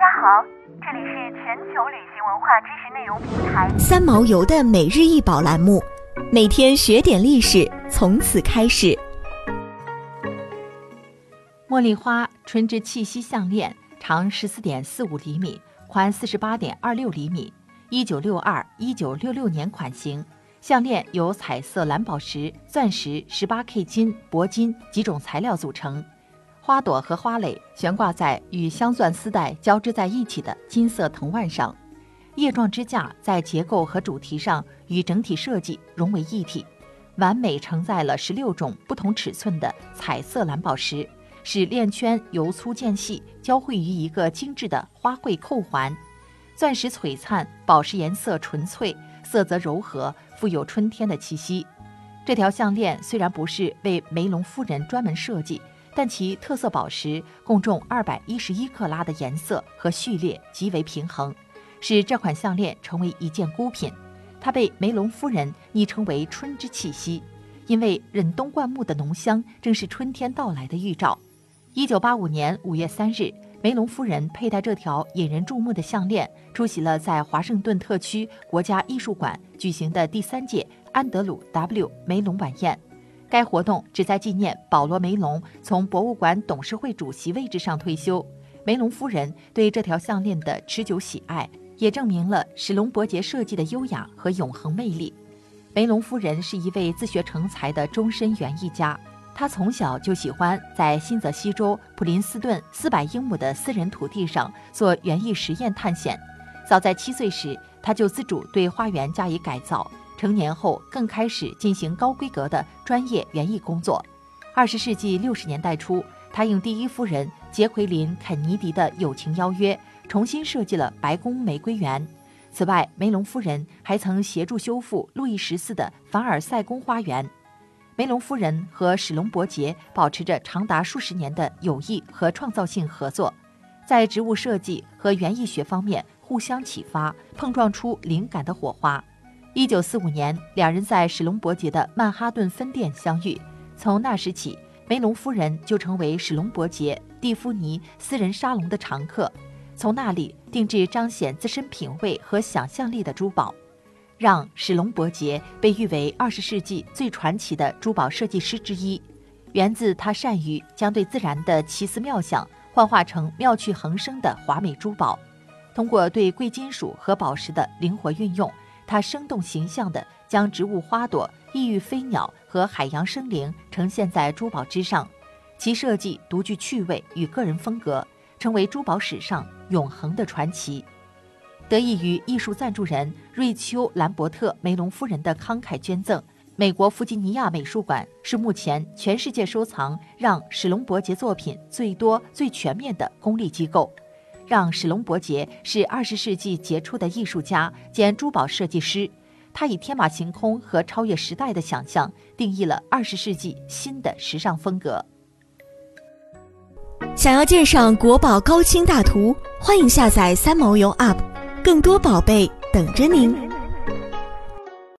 家好，这里是全球旅行文化知识内容平台三毛游的每日一宝栏目，每天学点历史，从此开始。茉莉花春之气息项链，长十四点四五厘米，宽四十八点二六厘米，一九六二一九六六年款型。项链由彩色蓝宝石、钻石、十八 K 金、铂金几种材料组成。花朵和花蕾悬挂在与镶钻丝带交织在一起的金色藤蔓上，叶状支架在结构和主题上与整体设计融为一体，完美承载了十六种不同尺寸的彩色蓝宝石，使链圈由粗渐细交汇于一个精致的花卉扣环。钻石璀璨，宝石颜色纯粹，色泽柔和，富有春天的气息。这条项链虽然不是为梅隆夫人专门设计。但其特色宝石共重二百一十一克拉的颜色和序列极为平衡，使这款项链成为一件孤品。它被梅隆夫人昵称为“春之气息”，因为忍冬灌木的浓香正是春天到来的预兆。一九八五年五月三日，梅隆夫人佩戴这条引人注目的项链，出席了在华盛顿特区国家艺术馆举行的第三届安德鲁 ·W· 梅隆晚宴。该活动旨在纪念保罗·梅隆从博物馆董事会主席位置上退休。梅隆夫人对这条项链的持久喜爱，也证明了史隆伯杰设计的优雅和永恒魅力。梅隆夫人是一位自学成才的终身园艺家，她从小就喜欢在新泽西州普林斯顿四百英亩的私人土地上做园艺实验探险。早在七岁时，她就自主对花园加以改造。成年后，更开始进行高规格的专业园艺工作。二十世纪六十年代初，他应第一夫人杰奎琳·肯尼迪的友情邀约，重新设计了白宫玫瑰园。此外，梅隆夫人还曾协助修复路易十四的凡尔赛宫花园。梅隆夫人和史隆伯杰保持着长达数十年的友谊和创造性合作，在植物设计和园艺学方面互相启发，碰撞出灵感的火花。一九四五年，两人在史隆伯杰的曼哈顿分店相遇。从那时起，梅隆夫人就成为史隆伯杰蒂芙尼私人沙龙的常客。从那里定制彰显自身品味和想象力的珠宝，让史隆伯杰被誉为二十世纪最传奇的珠宝设计师之一。源自他善于将对自然的奇思妙想幻化成妙趣横生的华美珠宝。通过对贵金属和宝石的灵活运用。它生动形象地将植物花朵、异域飞鸟和海洋生灵呈现在珠宝之上，其设计独具趣味与个人风格，成为珠宝史上永恒的传奇。得益于艺术赞助人瑞秋·兰伯特·梅隆夫人的慷慨捐赠，美国弗吉尼亚美术馆是目前全世界收藏让史隆伯杰作品最多、最全面的公立机构。让史隆伯杰是二十世纪杰出的艺术家兼珠宝设计师，他以天马行空和超越时代的想象，定义了二十世纪新的时尚风格。想要鉴赏国宝高清大图，欢迎下载三毛游 App，更多宝贝等着您。